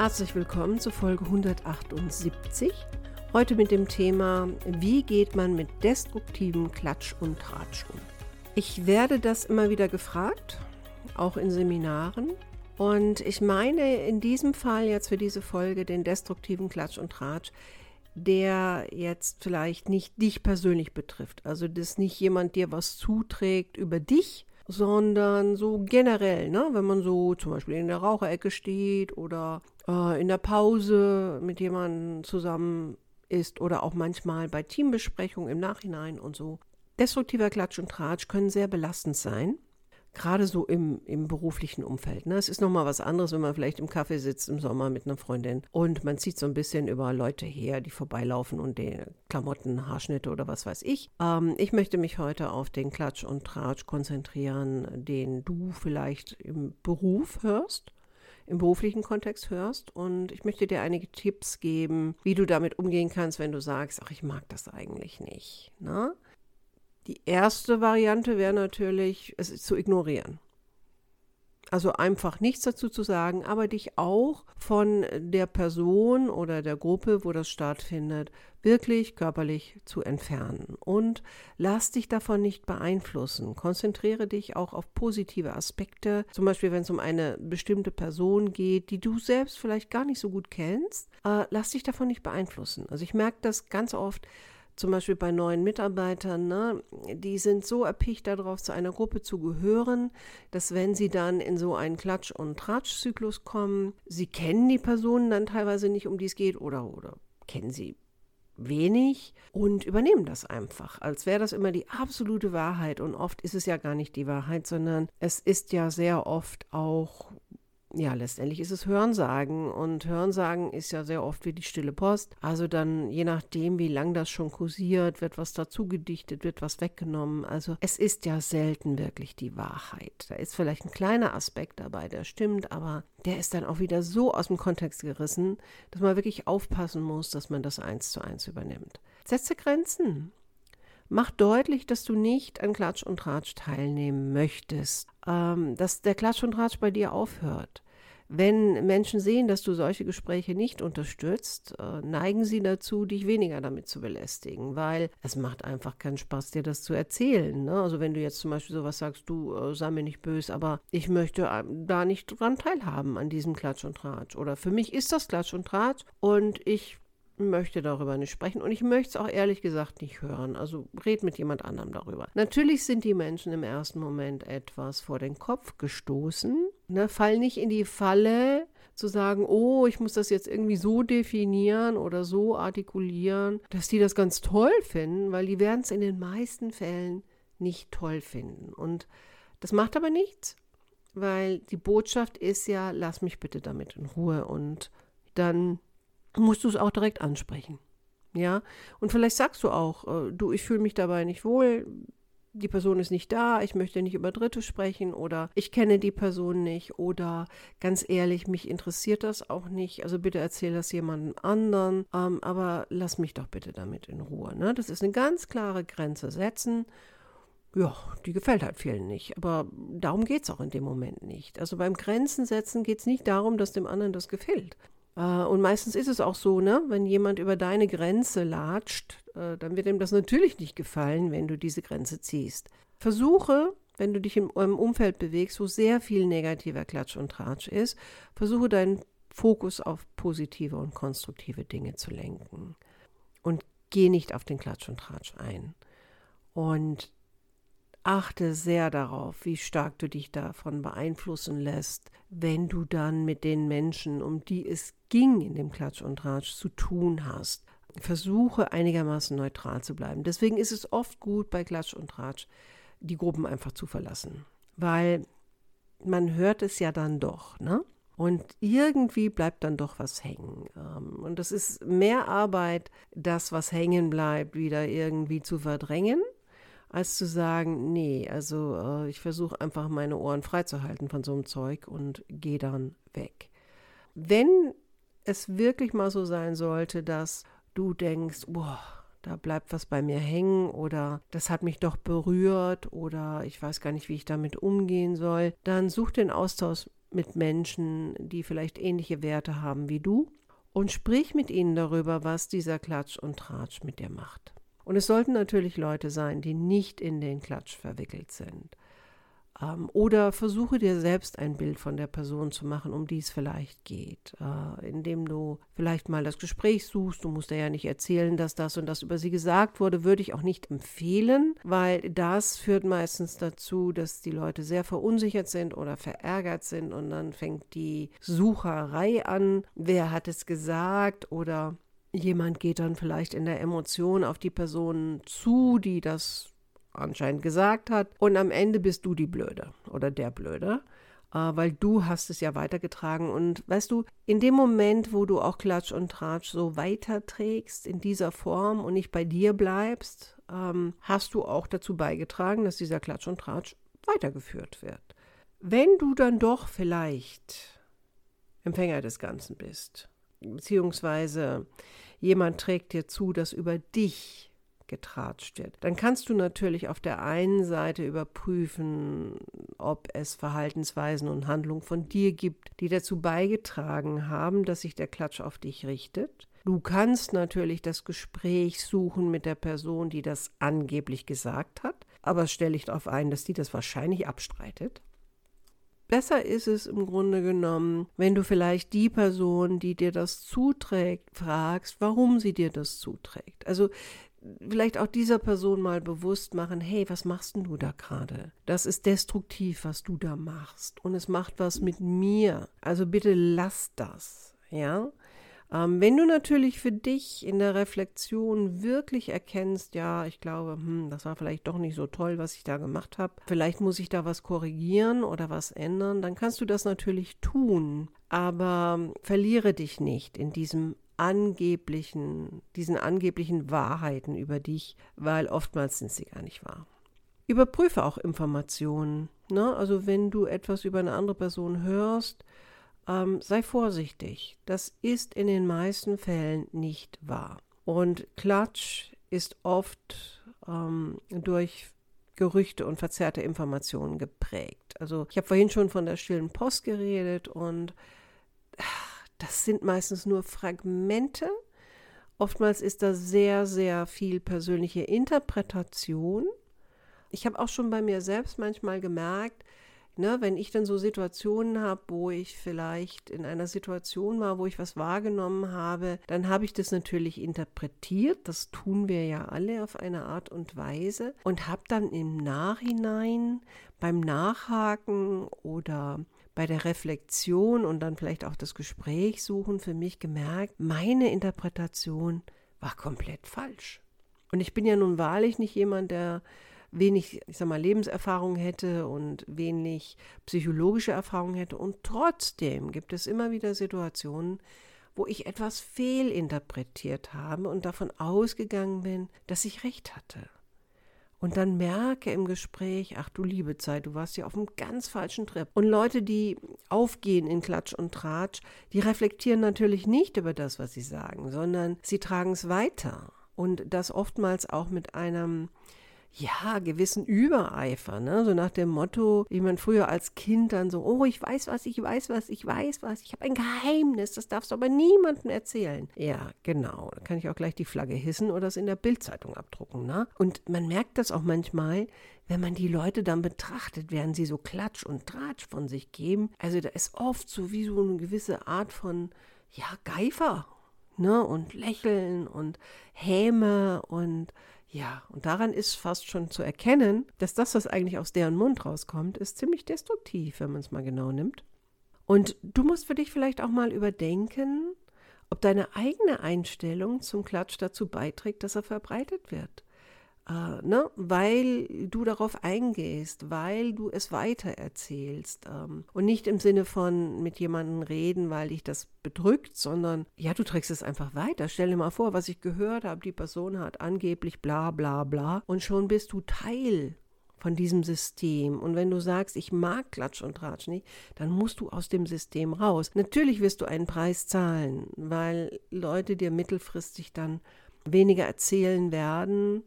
Herzlich willkommen zu Folge 178. Heute mit dem Thema, wie geht man mit destruktivem Klatsch und Tratsch um? Ich werde das immer wieder gefragt, auch in Seminaren. Und ich meine in diesem Fall jetzt für diese Folge den destruktiven Klatsch und Tratsch, der jetzt vielleicht nicht dich persönlich betrifft. Also dass nicht jemand dir was zuträgt über dich, sondern so generell, ne? wenn man so zum Beispiel in der Raucherecke steht oder äh, in der Pause mit jemandem zusammen ist oder auch manchmal bei Teambesprechungen im Nachhinein und so. Destruktiver Klatsch und Tratsch können sehr belastend sein, gerade so im, im beruflichen Umfeld. Ne? Es ist nochmal was anderes, wenn man vielleicht im Kaffee sitzt im Sommer mit einer Freundin und man zieht so ein bisschen über Leute her, die vorbeilaufen und die Klamotten, Haarschnitte oder was weiß ich. Ähm, ich möchte mich heute auf den Klatsch und Tratsch konzentrieren, den du vielleicht im Beruf hörst im beruflichen Kontext hörst. Und ich möchte dir einige Tipps geben, wie du damit umgehen kannst, wenn du sagst, ach, ich mag das eigentlich nicht. Ne? Die erste Variante wäre natürlich, es zu ignorieren. Also einfach nichts dazu zu sagen, aber dich auch von der Person oder der Gruppe, wo das stattfindet, wirklich körperlich zu entfernen. Und lass dich davon nicht beeinflussen. Konzentriere dich auch auf positive Aspekte. Zum Beispiel, wenn es um eine bestimmte Person geht, die du selbst vielleicht gar nicht so gut kennst. Äh, lass dich davon nicht beeinflussen. Also ich merke das ganz oft, zum Beispiel bei neuen Mitarbeitern, ne, die sind so erpicht darauf, zu einer Gruppe zu gehören, dass wenn sie dann in so einen Klatsch- und Tratschzyklus kommen, sie kennen die Personen dann teilweise nicht, um die es geht, oder, oder kennen sie wenig und übernehmen das einfach, als wäre das immer die absolute Wahrheit. Und oft ist es ja gar nicht die Wahrheit, sondern es ist ja sehr oft auch ja, letztendlich ist es Hörensagen und Hörensagen ist ja sehr oft wie die stille Post. Also dann, je nachdem, wie lang das schon kursiert, wird was dazu gedichtet, wird was weggenommen. Also es ist ja selten wirklich die Wahrheit. Da ist vielleicht ein kleiner Aspekt dabei, der stimmt, aber der ist dann auch wieder so aus dem Kontext gerissen, dass man wirklich aufpassen muss, dass man das eins zu eins übernimmt. Setze Grenzen. Mach deutlich, dass du nicht an Klatsch und Tratsch teilnehmen möchtest, ähm, dass der Klatsch und Tratsch bei dir aufhört. Wenn Menschen sehen, dass du solche Gespräche nicht unterstützt, äh, neigen sie dazu, dich weniger damit zu belästigen, weil es macht einfach keinen Spaß, dir das zu erzählen. Ne? Also wenn du jetzt zum Beispiel sowas sagst, du äh, sei mir nicht böse, aber ich möchte äh, da nicht dran teilhaben an diesem Klatsch und Tratsch. Oder für mich ist das Klatsch und Tratsch und ich möchte darüber nicht sprechen und ich möchte es auch ehrlich gesagt nicht hören. Also red mit jemand anderem darüber. Natürlich sind die Menschen im ersten Moment etwas vor den Kopf gestoßen. Ne? Fall nicht in die Falle zu sagen, oh, ich muss das jetzt irgendwie so definieren oder so artikulieren, dass die das ganz toll finden, weil die werden es in den meisten Fällen nicht toll finden. Und das macht aber nichts, weil die Botschaft ist ja, lass mich bitte damit in Ruhe und dann musst du es auch direkt ansprechen. Ja, und vielleicht sagst du auch, äh, du, ich fühle mich dabei nicht wohl, die Person ist nicht da, ich möchte nicht über Dritte sprechen oder ich kenne die Person nicht oder ganz ehrlich, mich interessiert das auch nicht. Also bitte erzähl das jemandem anderen, ähm, aber lass mich doch bitte damit in Ruhe. Ne? Das ist eine ganz klare Grenze setzen. Ja, die gefällt halt vielen nicht, aber darum geht es auch in dem Moment nicht. Also beim Grenzen setzen geht es nicht darum, dass dem anderen das gefällt. Äh, und meistens ist es auch so, ne, wenn jemand über deine Grenze latscht, äh, dann wird ihm das natürlich nicht gefallen, wenn du diese Grenze ziehst. Versuche, wenn du dich im, im Umfeld bewegst, wo sehr viel negativer Klatsch und Tratsch ist, versuche deinen Fokus auf positive und konstruktive Dinge zu lenken. Und geh nicht auf den Klatsch und Tratsch ein. Und achte sehr darauf, wie stark du dich davon beeinflussen lässt, wenn du dann mit den Menschen, um die es ging in dem Klatsch und Tratsch, zu tun hast. Versuche einigermaßen neutral zu bleiben. Deswegen ist es oft gut bei Klatsch und Tratsch, die Gruppen einfach zu verlassen, weil man hört es ja dann doch, ne? Und irgendwie bleibt dann doch was hängen. Ähm, und es ist mehr Arbeit, das, was hängen bleibt, wieder irgendwie zu verdrängen, als zu sagen, nee, also äh, ich versuche einfach meine Ohren freizuhalten von so einem Zeug und gehe dann weg. Wenn es wirklich mal so sein sollte, dass du denkst, boah, da bleibt was bei mir hängen oder das hat mich doch berührt oder ich weiß gar nicht, wie ich damit umgehen soll, dann such den Austausch mit Menschen, die vielleicht ähnliche Werte haben wie du und sprich mit ihnen darüber, was dieser Klatsch und Tratsch mit dir macht. Und es sollten natürlich Leute sein, die nicht in den Klatsch verwickelt sind. Ähm, oder versuche dir selbst ein Bild von der Person zu machen, um die es vielleicht geht, äh, indem du vielleicht mal das Gespräch suchst. Du musst ja nicht erzählen, dass das und das über sie gesagt wurde, würde ich auch nicht empfehlen, weil das führt meistens dazu, dass die Leute sehr verunsichert sind oder verärgert sind und dann fängt die Sucherei an. Wer hat es gesagt oder Jemand geht dann vielleicht in der Emotion auf die Person zu, die das anscheinend gesagt hat. Und am Ende bist du die Blöde oder der Blöde, äh, weil du hast es ja weitergetragen. Und weißt du, in dem Moment, wo du auch Klatsch und Tratsch so weiterträgst in dieser Form und nicht bei dir bleibst, ähm, hast du auch dazu beigetragen, dass dieser Klatsch und Tratsch weitergeführt wird. Wenn du dann doch vielleicht Empfänger des Ganzen bist, beziehungsweise jemand trägt dir zu, dass über dich getratscht wird. Dann kannst du natürlich auf der einen Seite überprüfen, ob es Verhaltensweisen und Handlungen von dir gibt, die dazu beigetragen haben, dass sich der Klatsch auf dich richtet. Du kannst natürlich das Gespräch suchen mit der Person, die das angeblich gesagt hat, aber stelle ich darauf ein, dass die das wahrscheinlich abstreitet. Besser ist es im Grunde genommen, wenn du vielleicht die Person, die dir das zuträgt, fragst, warum sie dir das zuträgt. Also vielleicht auch dieser Person mal bewusst machen, hey, was machst denn du da gerade? Das ist destruktiv, was du da machst. Und es macht was mit mir. Also bitte lass das, ja? Ähm, wenn du natürlich für dich in der Reflexion wirklich erkennst, ja, ich glaube, hm, das war vielleicht doch nicht so toll, was ich da gemacht habe, vielleicht muss ich da was korrigieren oder was ändern, dann kannst du das natürlich tun. Aber verliere dich nicht in diesem angeblichen, diesen angeblichen Wahrheiten über dich, weil oftmals sind sie gar nicht wahr. Überprüfe auch Informationen. Ne? Also wenn du etwas über eine andere Person hörst, ähm, sei vorsichtig. Das ist in den meisten Fällen nicht wahr. Und Klatsch ist oft ähm, durch Gerüchte und verzerrte Informationen geprägt. Also ich habe vorhin schon von der stillen Post geredet und das sind meistens nur Fragmente. Oftmals ist da sehr, sehr viel persönliche Interpretation. Ich habe auch schon bei mir selbst manchmal gemerkt, ne, wenn ich dann so Situationen habe, wo ich vielleicht in einer Situation war, wo ich was wahrgenommen habe, dann habe ich das natürlich interpretiert. Das tun wir ja alle auf eine Art und Weise und habe dann im Nachhinein beim Nachhaken oder bei der Reflexion und dann vielleicht auch das Gespräch suchen für mich gemerkt, meine Interpretation war komplett falsch. Und ich bin ja nun wahrlich nicht jemand, der wenig, ich sag mal, Lebenserfahrung hätte und wenig psychologische Erfahrung hätte. Und trotzdem gibt es immer wieder Situationen, wo ich etwas fehlinterpretiert habe und davon ausgegangen bin, dass ich recht hatte und dann merke im Gespräch, ach du liebe Zeit, du warst ja auf einem ganz falschen Trip. Und Leute, die aufgehen in Klatsch und Tratsch, die reflektieren natürlich nicht über das, was sie sagen, sondern sie tragen es weiter. Und das oftmals auch mit einem ja, gewissen Übereifer, ne? so nach dem Motto, wie man früher als Kind dann so, oh, ich weiß was, ich weiß was, ich weiß was, ich habe ein Geheimnis, das darfst du aber niemandem erzählen. Ja, genau, da kann ich auch gleich die Flagge hissen oder es in der Bildzeitung abdrucken. Ne? Und man merkt das auch manchmal, wenn man die Leute dann betrachtet, während sie so Klatsch und Tratsch von sich geben. Also da ist oft so wie so eine gewisse Art von, ja, Geifer, ne? Und Lächeln und Häme und ja, und daran ist fast schon zu erkennen, dass das, was eigentlich aus deren Mund rauskommt, ist ziemlich destruktiv, wenn man es mal genau nimmt. Und du musst für dich vielleicht auch mal überdenken, ob deine eigene Einstellung zum Klatsch dazu beiträgt, dass er verbreitet wird. Äh, ne? weil du darauf eingehst, weil du es weitererzählst. Ähm, und nicht im Sinne von mit jemandem reden, weil dich das bedrückt, sondern ja, du trägst es einfach weiter. Stell dir mal vor, was ich gehört habe, die Person hat angeblich bla bla bla und schon bist du Teil von diesem System. Und wenn du sagst, ich mag Klatsch und Tratsch nicht, dann musst du aus dem System raus. Natürlich wirst du einen Preis zahlen, weil Leute dir mittelfristig dann weniger erzählen werden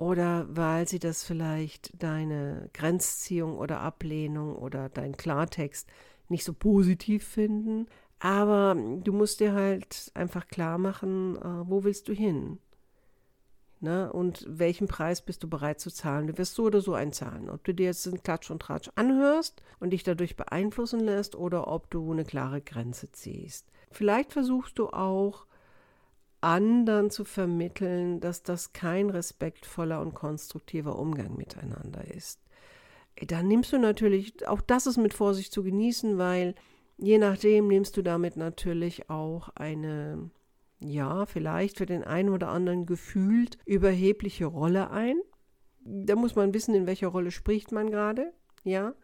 oder weil sie das vielleicht deine Grenzziehung oder Ablehnung oder dein Klartext nicht so positiv finden. Aber du musst dir halt einfach klar machen, äh, wo willst du hin? Ne? Und welchen Preis bist du bereit zu zahlen? Du wirst so oder so einzahlen. Ob du dir jetzt einen Klatsch und Tratsch anhörst und dich dadurch beeinflussen lässt oder ob du eine klare Grenze ziehst. Vielleicht versuchst du auch, anderen zu vermitteln, dass das kein respektvoller und konstruktiver Umgang miteinander ist. Dann nimmst du natürlich, auch das ist mit Vorsicht zu genießen, weil je nachdem nimmst du damit natürlich auch eine ja, vielleicht für den einen oder anderen gefühlt überhebliche Rolle ein. Da muss man wissen, in welcher Rolle spricht man gerade, ja.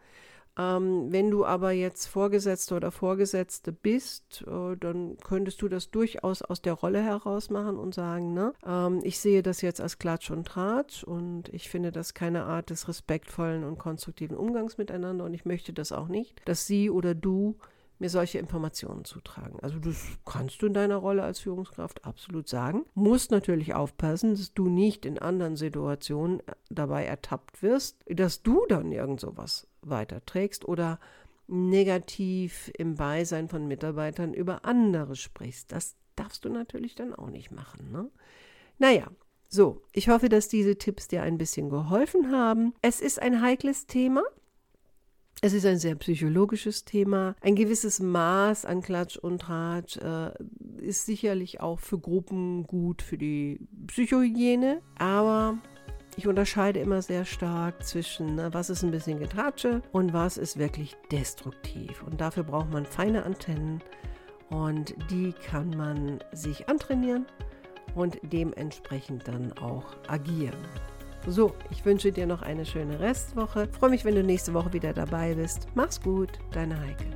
Ähm, wenn du aber jetzt Vorgesetzte oder Vorgesetzte bist, äh, dann könntest du das durchaus aus der Rolle heraus machen und sagen, ne, ähm, ich sehe das jetzt als Klatsch und Tratsch und ich finde das keine Art des respektvollen und konstruktiven Umgangs miteinander und ich möchte das auch nicht, dass sie oder du mir solche Informationen zutragen. Also das kannst du in deiner Rolle als Führungskraft absolut sagen. Musst natürlich aufpassen, dass du nicht in anderen Situationen dabei ertappt wirst, dass du dann irgend sowas weiterträgst oder negativ im Beisein von Mitarbeitern über andere sprichst. Das darfst du natürlich dann auch nicht machen. Ne? Naja, so, ich hoffe, dass diese Tipps dir ein bisschen geholfen haben. Es ist ein heikles Thema. Es ist ein sehr psychologisches Thema. Ein gewisses Maß an Klatsch und Tratsch äh, ist sicherlich auch für Gruppen gut für die Psychohygiene, aber ich unterscheide immer sehr stark zwischen, ne, was ist ein bisschen Getratsche und was ist wirklich destruktiv. Und dafür braucht man feine Antennen und die kann man sich antrainieren und dementsprechend dann auch agieren. So, ich wünsche dir noch eine schöne Restwoche. Freue mich, wenn du nächste Woche wieder dabei bist. Mach's gut, deine Heike.